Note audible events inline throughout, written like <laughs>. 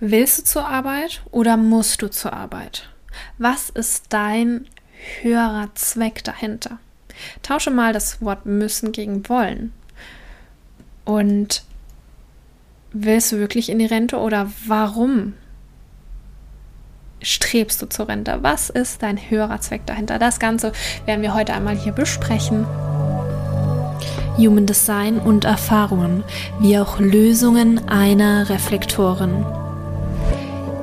Willst du zur Arbeit oder musst du zur Arbeit? Was ist dein höherer Zweck dahinter? Tausche mal das Wort müssen gegen wollen. Und willst du wirklich in die Rente oder warum strebst du zur Rente? Was ist dein höherer Zweck dahinter? Das Ganze werden wir heute einmal hier besprechen. Human Design und Erfahrungen, wie auch Lösungen einer Reflektoren.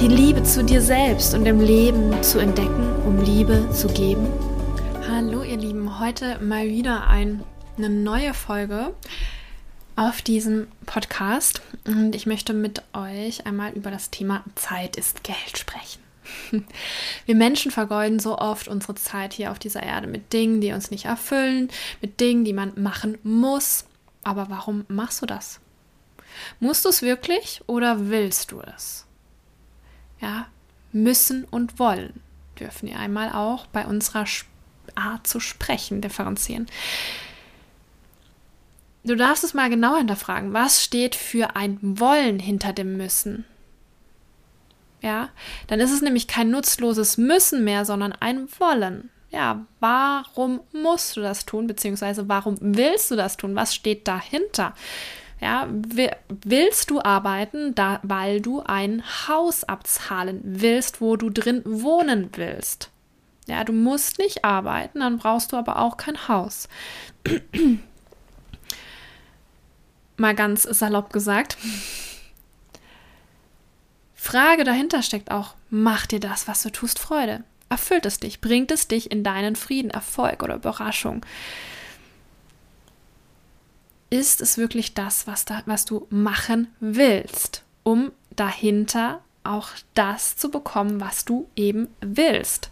Die Liebe zu dir selbst und im Leben zu entdecken, um Liebe zu geben? Hallo ihr Lieben, heute mal wieder ein, eine neue Folge auf diesem Podcast und ich möchte mit euch einmal über das Thema Zeit ist Geld sprechen. <laughs> Wir Menschen vergeuden so oft unsere Zeit hier auf dieser Erde mit Dingen, die uns nicht erfüllen, mit Dingen, die man machen muss. Aber warum machst du das? Musst du es wirklich oder willst du es? Ja, müssen und wollen dürfen wir einmal auch bei unserer Art zu sprechen differenzieren. Du darfst es mal genau hinterfragen. Was steht für ein Wollen hinter dem Müssen? Ja, dann ist es nämlich kein nutzloses Müssen mehr, sondern ein Wollen. Ja, warum musst du das tun, beziehungsweise warum willst du das tun? Was steht dahinter? Ja, willst du arbeiten, da, weil du ein Haus abzahlen willst, wo du drin wohnen willst? Ja, du musst nicht arbeiten, dann brauchst du aber auch kein Haus <clears throat> mal ganz salopp gesagt. Frage dahinter steckt auch, macht dir das, was du tust, Freude? Erfüllt es dich? Bringt es dich in deinen Frieden, Erfolg oder Überraschung? Ist es wirklich das, was, da, was du machen willst, um dahinter auch das zu bekommen, was du eben willst?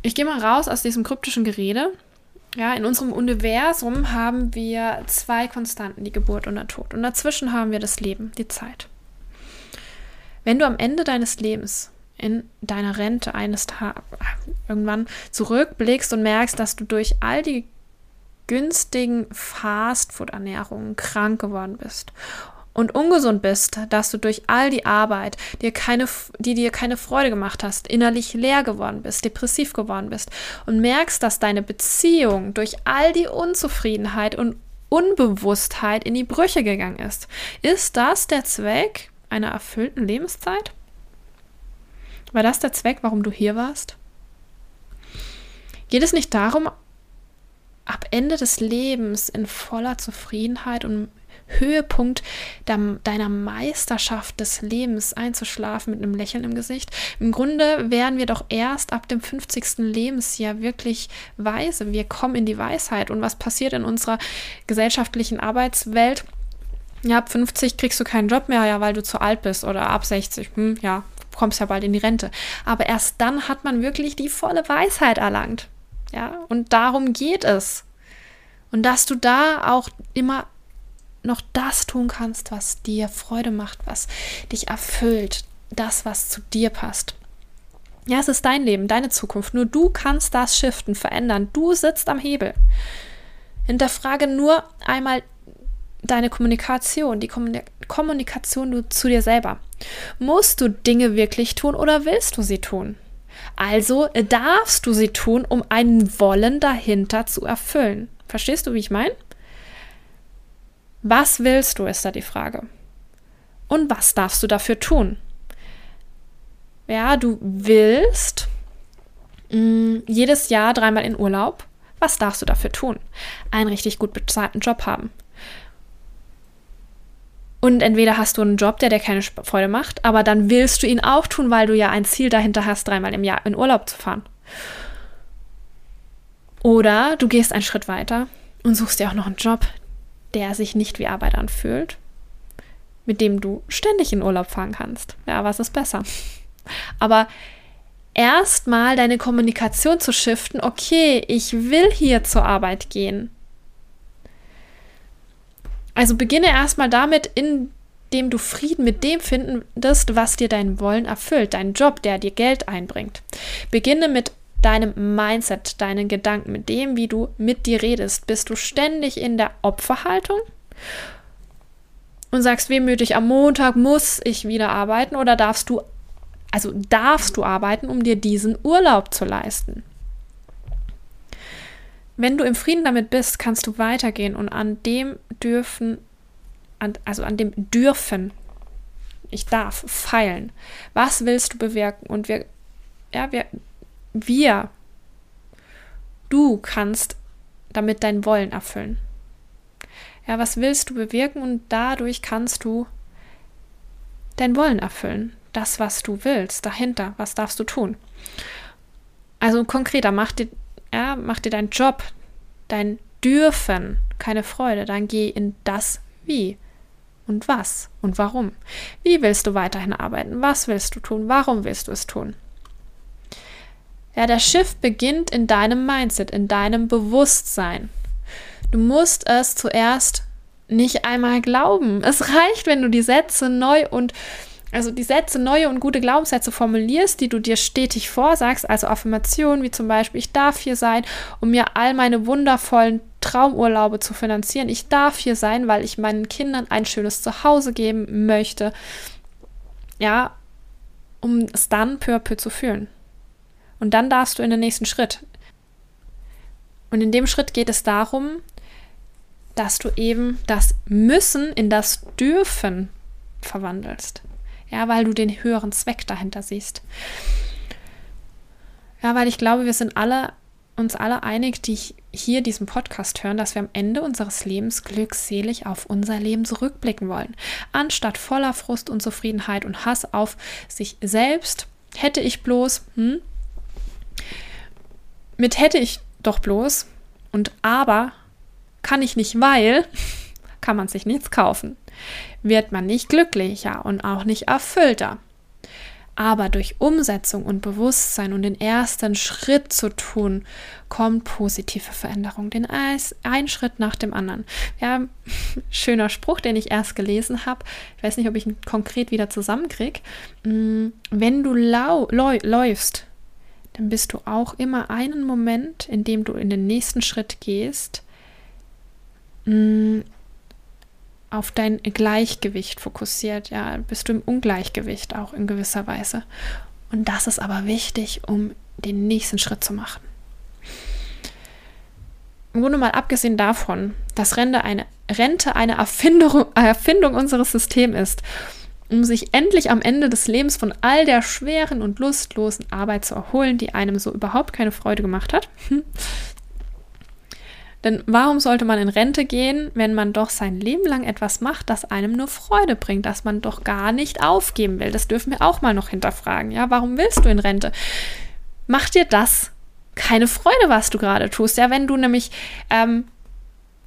Ich gehe mal raus aus diesem kryptischen Gerede ja, in unserem Universum haben wir zwei Konstanten, die Geburt und der Tod. Und dazwischen haben wir das Leben, die Zeit. Wenn du am Ende deines Lebens in deiner Rente eines Tages irgendwann zurückblickst und merkst, dass du durch all die günstigen Fastfood-Ernährungen krank geworden bist und ungesund bist, dass du durch all die Arbeit, dir keine, die dir keine Freude gemacht hast, innerlich leer geworden bist, depressiv geworden bist und merkst, dass deine Beziehung durch all die Unzufriedenheit und Unbewusstheit in die Brüche gegangen ist. Ist das der Zweck einer erfüllten Lebenszeit? War das der Zweck, warum du hier warst? Geht es nicht darum, ab Ende des Lebens in voller Zufriedenheit und Höhepunkt deiner Meisterschaft des Lebens einzuschlafen mit einem Lächeln im Gesicht. Im Grunde werden wir doch erst ab dem 50. Lebensjahr wirklich weise. Wir kommen in die Weisheit. Und was passiert in unserer gesellschaftlichen Arbeitswelt? Ja, ab 50 kriegst du keinen Job mehr, ja, weil du zu alt bist. Oder ab 60, hm, ja, kommst ja bald in die Rente. Aber erst dann hat man wirklich die volle Weisheit erlangt. Ja, und darum geht es. Und dass du da auch immer noch das tun kannst, was dir Freude macht, was dich erfüllt, das, was zu dir passt. Ja, es ist dein Leben, deine Zukunft. Nur du kannst das shiften, verändern. Du sitzt am Hebel. Hinterfrage nur einmal deine Kommunikation, die Kommunikation zu dir selber. Musst du Dinge wirklich tun oder willst du sie tun? Also darfst du sie tun, um einen Wollen dahinter zu erfüllen. Verstehst du, wie ich meine? Was willst du, ist da die Frage. Und was darfst du dafür tun? Ja, du willst mh, mm, jedes Jahr dreimal in Urlaub. Was darfst du dafür tun? Einen richtig gut bezahlten Job haben. Und entweder hast du einen Job, der dir keine Freude macht, aber dann willst du ihn auch tun, weil du ja ein Ziel dahinter hast, dreimal im Jahr in Urlaub zu fahren. Oder du gehst einen Schritt weiter und suchst dir auch noch einen Job, der sich nicht wie Arbeit anfühlt, mit dem du ständig in Urlaub fahren kannst. Ja, was ist besser? Aber erstmal deine Kommunikation zu shiften, okay, ich will hier zur Arbeit gehen. Also beginne erstmal damit, indem du Frieden mit dem findest, was dir dein Wollen erfüllt, dein Job, der dir Geld einbringt. Beginne mit deinem Mindset, deinen Gedanken, mit dem, wie du mit dir redest. Bist du ständig in der Opferhaltung und sagst wehmütig, am Montag muss ich wieder arbeiten oder darfst du, also darfst du arbeiten, um dir diesen Urlaub zu leisten? Wenn du im Frieden damit bist, kannst du weitergehen und an dem dürfen, an, also an dem dürfen, ich darf feilen. Was willst du bewirken? Und wir, ja, wir wir, du kannst damit dein Wollen erfüllen. Ja, was willst du bewirken und dadurch kannst du dein Wollen erfüllen. Das, was du willst, dahinter, was darfst du tun? Also konkreter, mach dir, ja, mach dir deinen Job, dein Dürfen keine Freude, dann geh in das Wie und was und warum. Wie willst du weiterhin arbeiten? Was willst du tun? Warum willst du es tun? Ja, der Shift beginnt in deinem Mindset, in deinem Bewusstsein. Du musst es zuerst nicht einmal glauben. Es reicht, wenn du die Sätze neu und also die Sätze, neue und gute Glaubenssätze formulierst, die du dir stetig vorsagst, also Affirmationen wie zum Beispiel, ich darf hier sein, um mir all meine wundervollen Traumurlaube zu finanzieren. Ich darf hier sein, weil ich meinen Kindern ein schönes Zuhause geben möchte. Ja, um es dann peu à peu zu fühlen. Und dann darfst du in den nächsten Schritt. Und in dem Schritt geht es darum, dass du eben das Müssen in das Dürfen verwandelst. Ja, weil du den höheren Zweck dahinter siehst. Ja, weil ich glaube, wir sind alle uns alle einig, die hier diesen Podcast hören, dass wir am Ende unseres Lebens glückselig auf unser Leben zurückblicken wollen. Anstatt voller Frust, Unzufriedenheit und Hass auf sich selbst, hätte ich bloß, hm, mit hätte ich doch bloß und aber kann ich nicht, weil <laughs> kann man sich nichts kaufen. Wird man nicht glücklicher und auch nicht erfüllter. Aber durch Umsetzung und Bewusstsein und den ersten Schritt zu tun, kommt positive Veränderung. Den ein Schritt nach dem anderen. Ja, <laughs> schöner Spruch, den ich erst gelesen habe. Ich weiß nicht, ob ich ihn konkret wieder zusammenkriege. Mm, wenn du lau läufst, dann bist du auch immer einen Moment, in dem du in den nächsten Schritt gehst, mm, auf dein Gleichgewicht fokussiert. Ja, bist du im Ungleichgewicht auch in gewisser Weise. Und das ist aber wichtig, um den nächsten Schritt zu machen. Im Grunde mal abgesehen davon, dass Rente eine, Rente eine Erfindung, Erfindung unseres Systems ist um sich endlich am Ende des Lebens von all der schweren und lustlosen Arbeit zu erholen, die einem so überhaupt keine Freude gemacht hat. Denn warum sollte man in Rente gehen, wenn man doch sein Leben lang etwas macht, das einem nur Freude bringt, das man doch gar nicht aufgeben will? Das dürfen wir auch mal noch hinterfragen. Ja, warum willst du in Rente? Macht dir das keine Freude, was du gerade tust? Ja, wenn du nämlich ähm,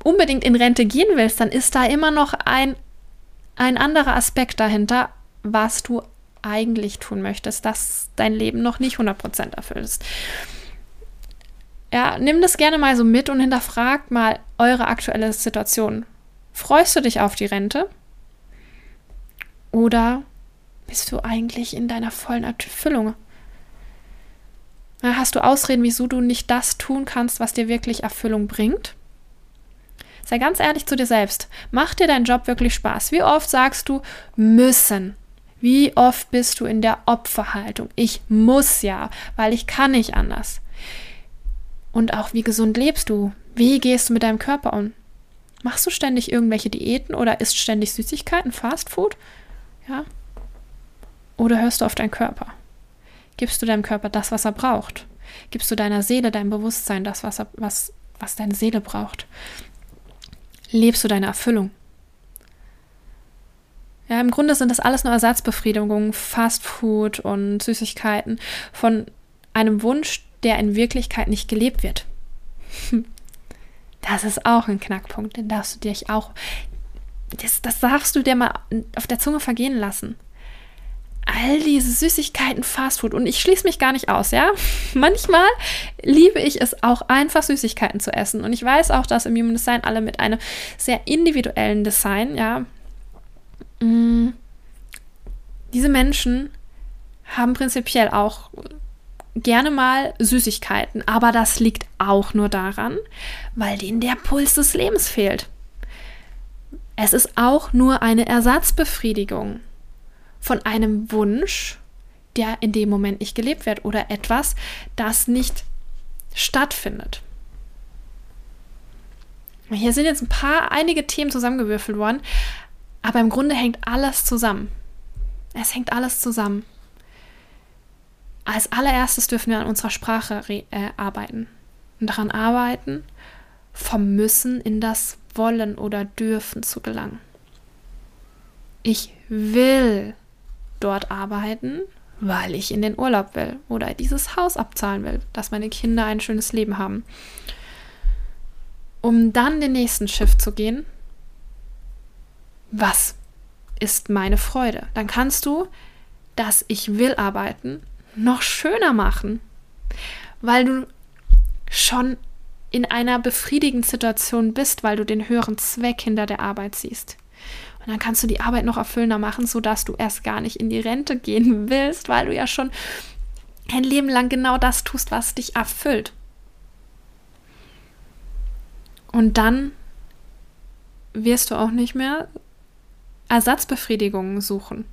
unbedingt in Rente gehen willst, dann ist da immer noch ein ein anderer Aspekt dahinter, was du eigentlich tun möchtest, dass dein Leben noch nicht 100% erfüllt ist. Ja, nimm das gerne mal so mit und hinterfrag mal eure aktuelle Situation. Freust du dich auf die Rente? Oder bist du eigentlich in deiner vollen Erfüllung? Hast du Ausreden, wieso du nicht das tun kannst, was dir wirklich Erfüllung bringt? Sei ganz ehrlich zu dir selbst. Macht dir dein Job wirklich Spaß? Wie oft sagst du müssen? Wie oft bist du in der Opferhaltung? Ich muss ja, weil ich kann nicht anders. Und auch wie gesund lebst du? Wie gehst du mit deinem Körper um? Machst du ständig irgendwelche Diäten oder isst ständig Süßigkeiten, Fastfood? Ja? Oder hörst du auf deinen Körper? Gibst du deinem Körper das, was er braucht? Gibst du deiner Seele, deinem Bewusstsein das, was, er, was, was deine Seele braucht? lebst du deine Erfüllung? Ja, im Grunde sind das alles nur Ersatzbefriedigungen, Fastfood und Süßigkeiten von einem Wunsch, der in Wirklichkeit nicht gelebt wird. Das ist auch ein Knackpunkt, den darfst du dich auch, das, das darfst du dir mal auf der Zunge vergehen lassen. all diese Süßigkeiten, Fastfood und ich schließe mich gar nicht aus, ja. <laughs> Manchmal liebe ich es auch einfach Süßigkeiten zu essen und ich weiß auch, dass im Human Design alle mit einem sehr individuellen Design, ja, mm, diese Menschen haben prinzipiell auch gerne mal Süßigkeiten, aber das liegt auch nur daran, weil denen der Puls des Lebens fehlt. Es ist auch nur eine Ersatzbefriedigung von einem Wunsch, der in dem Moment nicht gelebt wird oder etwas, das nicht stattfindet. Hier sind jetzt ein paar, einige Themen zusammengewürfelt worden, aber im Grunde hängt alles zusammen. Es hängt alles zusammen. Als allererstes dürfen wir an unserer Sprache äh, arbeiten und daran arbeiten, vom Müssen in das Wollen oder Dürfen zu gelangen. Ich will dort arbeiten, weil ich in den Urlaub will oder dieses Haus abzahlen will, dass meine Kinder ein schönes Leben haben. Um dann den nächsten Schiff zu gehen, was ist meine Freude? Dann kannst du das Ich will arbeiten noch schöner machen, weil du schon in einer befriedigenden Situation bist, weil du den höheren Zweck hinter der Arbeit siehst. Und dann kannst du die Arbeit noch erfüllender machen, sodass du erst gar nicht in die Rente gehen <laughs> willst, weil du ja schon ein Leben lang genau das tust, was dich erfüllt. Und dann wirst du auch nicht mehr Ersatzbefriedigungen suchen.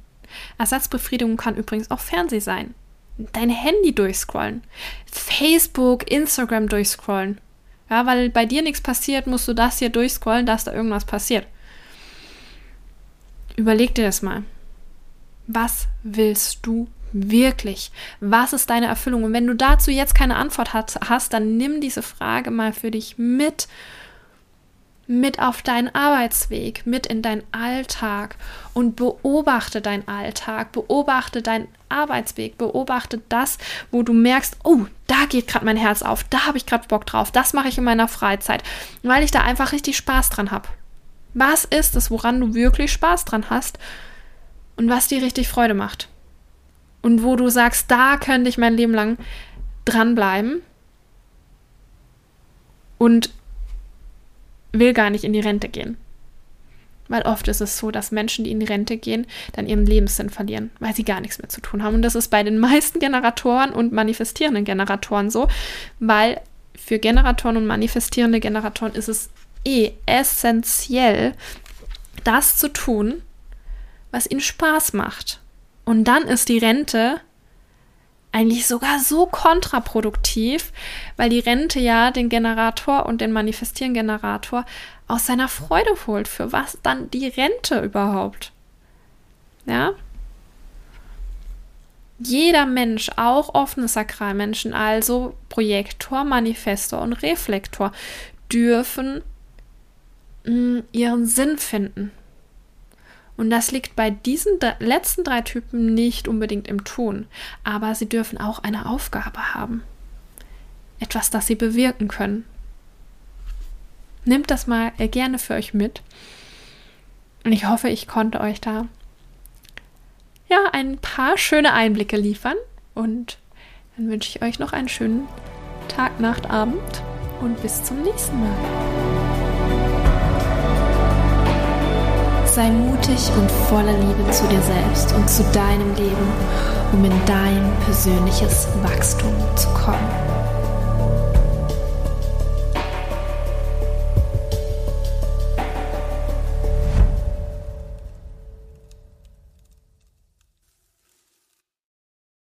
Ersatzbefriedigung kann übrigens auch Fernseh sein. Dein Handy durchscrollen. Facebook, Instagram durchscrollen. Ja, weil bei dir nichts passiert, musst du das hier durchscrollen, dass da irgendwas passiert. Überleg dir das mal. Was willst du wirklich? Was ist deine Erfüllung? Und wenn du dazu jetzt keine Antwort hast, dann nimm diese Frage mal für dich mit, mit auf deinen Arbeitsweg, mit in deinen Alltag und beobachte deinen Alltag, beobachte deinen Arbeitsweg, beobachte das, wo du merkst, oh, da geht gerade mein Herz auf, da habe ich gerade Bock drauf, das mache ich in meiner Freizeit, weil ich da einfach richtig Spaß dran habe. Was ist es, woran du wirklich Spaß dran hast und was dir richtig Freude macht? Und wo du sagst, da könnte ich mein Leben lang dranbleiben und will gar nicht in die Rente gehen. Weil oft ist es so, dass Menschen, die in die Rente gehen, dann ihren Lebenssinn verlieren, weil sie gar nichts mehr zu tun haben. Und das ist bei den meisten Generatoren und manifestierenden Generatoren so, weil für Generatoren und manifestierende Generatoren ist es eh essentiell, das zu tun, was ihnen Spaß macht. Und dann ist die Rente eigentlich sogar so kontraproduktiv, weil die Rente ja den Generator und den manifestieren Generator aus seiner Freude holt. Für was dann die Rente überhaupt? Ja? Jeder Mensch, auch offene Sakralmenschen, also Projektor, Manifestor und Reflektor, dürfen ihren Sinn finden. Und das liegt bei diesen letzten drei Typen nicht unbedingt im Tun, aber sie dürfen auch eine Aufgabe haben. Etwas, das sie bewirken können. Nehmt das mal gerne für euch mit. Und ich hoffe, ich konnte euch da ja ein paar schöne Einblicke liefern. Und dann wünsche ich euch noch einen schönen Tag, Nacht, Abend und bis zum nächsten Mal. Sei mutig und voller Liebe zu dir selbst und zu deinem Leben, um in dein persönliches Wachstum zu kommen.